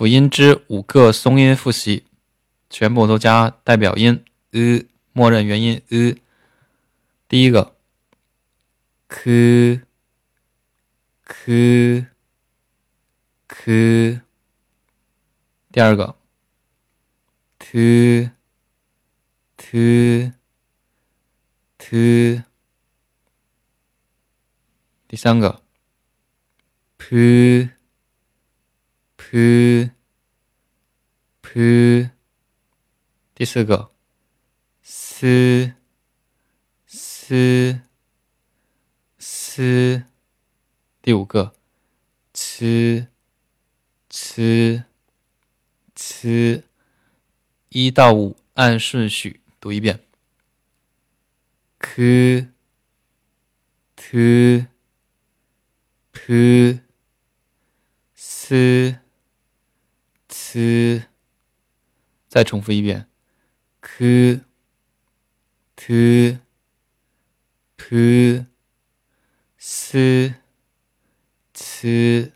辅音之五个松音复习，全部都加代表音 e，默认元音 e。第一个，k k k。第二个，t t t。第三个，p p p。第四个，s s s。第五个，c c c。一到五按顺序读一遍，k t p s c。再重复一遍，k t p s c。